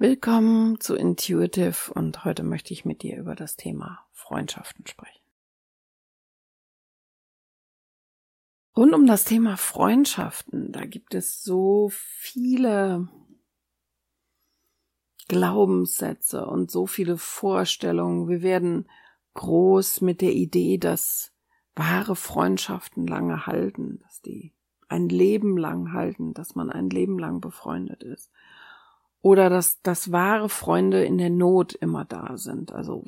Willkommen zu Intuitive und heute möchte ich mit dir über das Thema Freundschaften sprechen. Rund um das Thema Freundschaften, da gibt es so viele Glaubenssätze und so viele Vorstellungen. Wir werden groß mit der Idee, dass wahre Freundschaften lange halten, dass die ein Leben lang halten, dass man ein Leben lang befreundet ist. Oder dass, dass wahre Freunde in der Not immer da sind. Also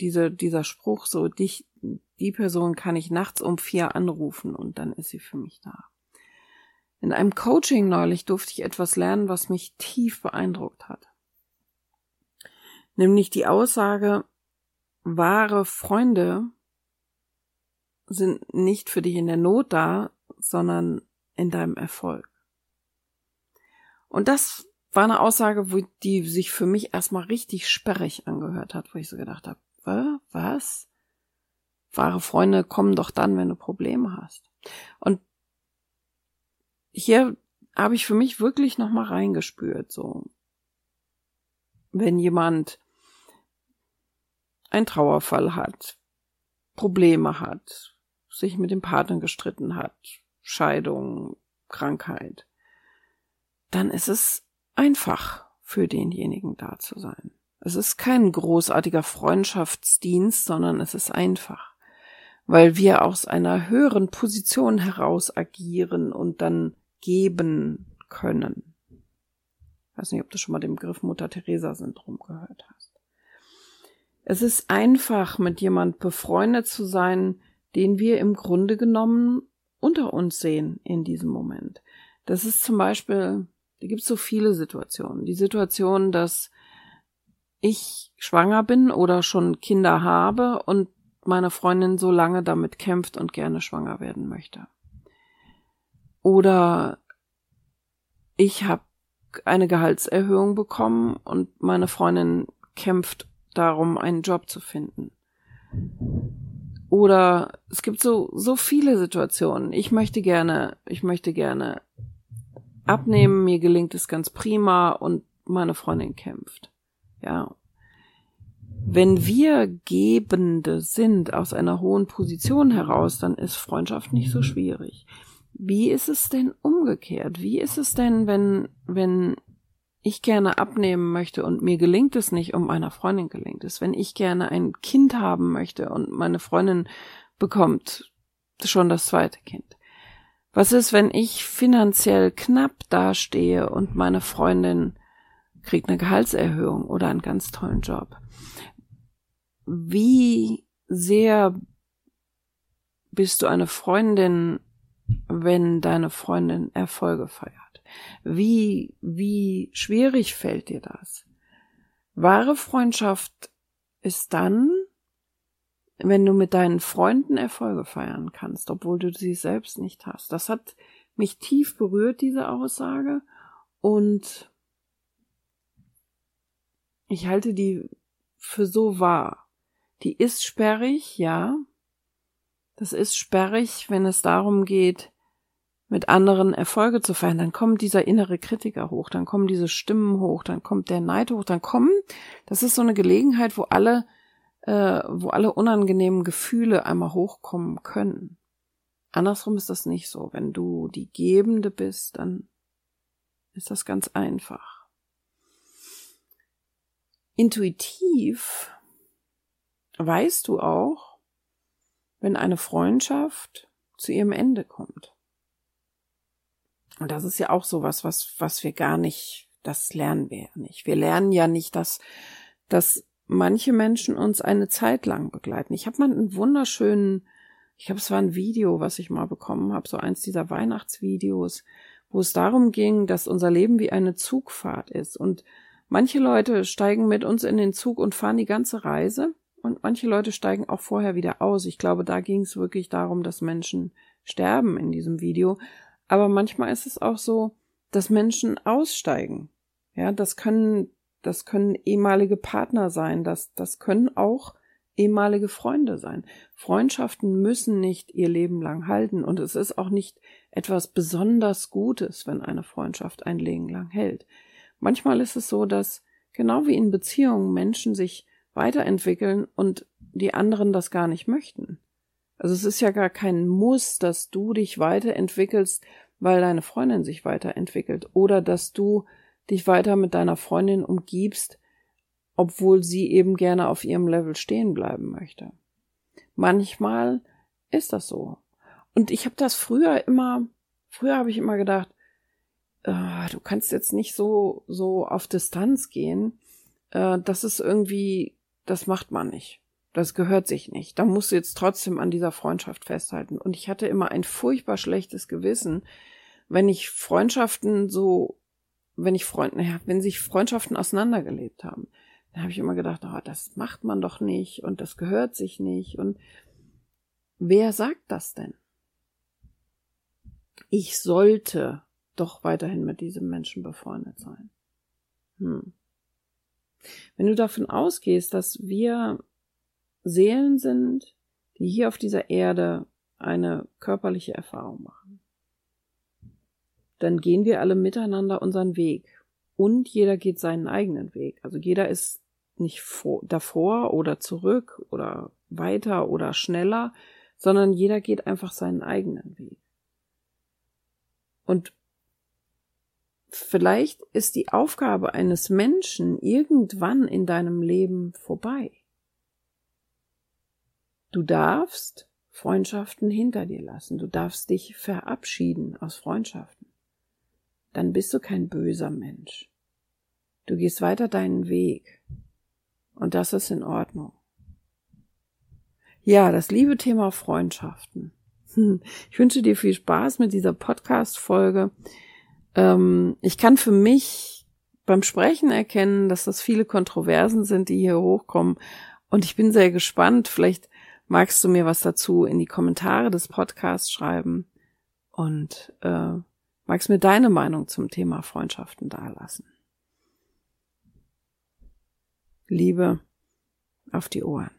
diese, dieser Spruch, so dich, die Person kann ich nachts um vier anrufen und dann ist sie für mich da. In einem Coaching neulich durfte ich etwas lernen, was mich tief beeindruckt hat. Nämlich die Aussage, wahre Freunde sind nicht für dich in der Not da, sondern in deinem Erfolg. Und das war eine Aussage, wo die sich für mich erstmal richtig sperrig angehört hat, wo ich so gedacht habe, was? Wahre Freunde kommen doch dann, wenn du Probleme hast. Und hier habe ich für mich wirklich nochmal reingespürt, so. Wenn jemand einen Trauerfall hat, Probleme hat, sich mit dem Partner gestritten hat, Scheidung, Krankheit, dann ist es einfach für denjenigen da zu sein. Es ist kein großartiger Freundschaftsdienst, sondern es ist einfach, weil wir aus einer höheren Position heraus agieren und dann geben können. Ich weiß nicht, ob du schon mal den Begriff Mutter-Teresa-Syndrom gehört hast. Es ist einfach, mit jemand befreundet zu sein, den wir im Grunde genommen unter uns sehen in diesem Moment. Das ist zum Beispiel da gibt es so viele Situationen. Die Situation, dass ich schwanger bin oder schon Kinder habe und meine Freundin so lange damit kämpft und gerne schwanger werden möchte. Oder ich habe eine Gehaltserhöhung bekommen und meine Freundin kämpft darum, einen Job zu finden. Oder es gibt so, so viele Situationen. Ich möchte gerne, ich möchte gerne abnehmen, mir gelingt es ganz prima und meine Freundin kämpft. Ja. Wenn wir Gebende sind aus einer hohen Position heraus, dann ist Freundschaft nicht so schwierig. Wie ist es denn umgekehrt? Wie ist es denn, wenn, wenn ich gerne abnehmen möchte und mir gelingt es nicht und meiner Freundin gelingt es? Wenn ich gerne ein Kind haben möchte und meine Freundin bekommt schon das zweite Kind? Was ist, wenn ich finanziell knapp dastehe und meine Freundin kriegt eine Gehaltserhöhung oder einen ganz tollen Job? Wie sehr bist du eine Freundin, wenn deine Freundin Erfolge feiert? Wie, wie schwierig fällt dir das? Wahre Freundschaft ist dann, wenn du mit deinen Freunden Erfolge feiern kannst, obwohl du sie selbst nicht hast. Das hat mich tief berührt, diese Aussage. Und ich halte die für so wahr. Die ist sperrig, ja. Das ist sperrig, wenn es darum geht, mit anderen Erfolge zu feiern. Dann kommt dieser innere Kritiker hoch, dann kommen diese Stimmen hoch, dann kommt der Neid hoch, dann kommen, das ist so eine Gelegenheit, wo alle äh, wo alle unangenehmen Gefühle einmal hochkommen können. Andersrum ist das nicht so. Wenn du die Gebende bist, dann ist das ganz einfach. Intuitiv weißt du auch, wenn eine Freundschaft zu ihrem Ende kommt. Und das ist ja auch so was, was, was wir gar nicht, das lernen wir ja nicht. Wir lernen ja nicht, dass, dass manche Menschen uns eine Zeit lang begleiten. Ich habe mal einen wunderschönen, ich glaube, es war ein Video, was ich mal bekommen habe, so eins dieser Weihnachtsvideos, wo es darum ging, dass unser Leben wie eine Zugfahrt ist. Und manche Leute steigen mit uns in den Zug und fahren die ganze Reise. Und manche Leute steigen auch vorher wieder aus. Ich glaube, da ging es wirklich darum, dass Menschen sterben in diesem Video. Aber manchmal ist es auch so, dass Menschen aussteigen. Ja, das können das können ehemalige Partner sein, das, das können auch ehemalige Freunde sein. Freundschaften müssen nicht ihr Leben lang halten und es ist auch nicht etwas besonders Gutes, wenn eine Freundschaft ein Leben lang hält. manchmal ist es so, dass genau wie in Beziehungen Menschen sich weiterentwickeln und die anderen das gar nicht möchten. Also es ist ja gar kein Muss, dass du dich weiterentwickelst, weil deine Freundin sich weiterentwickelt oder dass du dich weiter mit deiner Freundin umgibst, obwohl sie eben gerne auf ihrem Level stehen bleiben möchte. Manchmal ist das so. Und ich habe das früher immer, früher habe ich immer gedacht, äh, du kannst jetzt nicht so so auf Distanz gehen. Äh, das ist irgendwie, das macht man nicht. Das gehört sich nicht. Da musst du jetzt trotzdem an dieser Freundschaft festhalten. Und ich hatte immer ein furchtbar schlechtes Gewissen, wenn ich Freundschaften so, wenn ich Freunde, naja, wenn sich Freundschaften auseinandergelebt haben. Dann habe ich immer gedacht, oh, das macht man doch nicht und das gehört sich nicht. Und wer sagt das denn? Ich sollte doch weiterhin mit diesem Menschen befreundet sein. Hm. Wenn du davon ausgehst, dass wir Seelen sind, die hier auf dieser Erde eine körperliche Erfahrung machen, dann gehen wir alle miteinander unseren Weg. Und jeder geht seinen eigenen Weg. Also jeder ist nicht vor, davor oder zurück oder weiter oder schneller, sondern jeder geht einfach seinen eigenen Weg. Und vielleicht ist die Aufgabe eines Menschen irgendwann in deinem Leben vorbei. Du darfst Freundschaften hinter dir lassen. Du darfst dich verabschieden aus Freundschaften. Dann bist du kein böser Mensch. Du gehst weiter deinen Weg. Und das ist in Ordnung. Ja, das liebe Thema Freundschaften. Ich wünsche dir viel Spaß mit dieser Podcast-Folge. Ähm, ich kann für mich beim Sprechen erkennen, dass das viele Kontroversen sind, die hier hochkommen. Und ich bin sehr gespannt. Vielleicht magst du mir was dazu in die Kommentare des Podcasts schreiben und äh, magst mir deine Meinung zum Thema Freundschaften dalassen. Liebe auf die Ohren.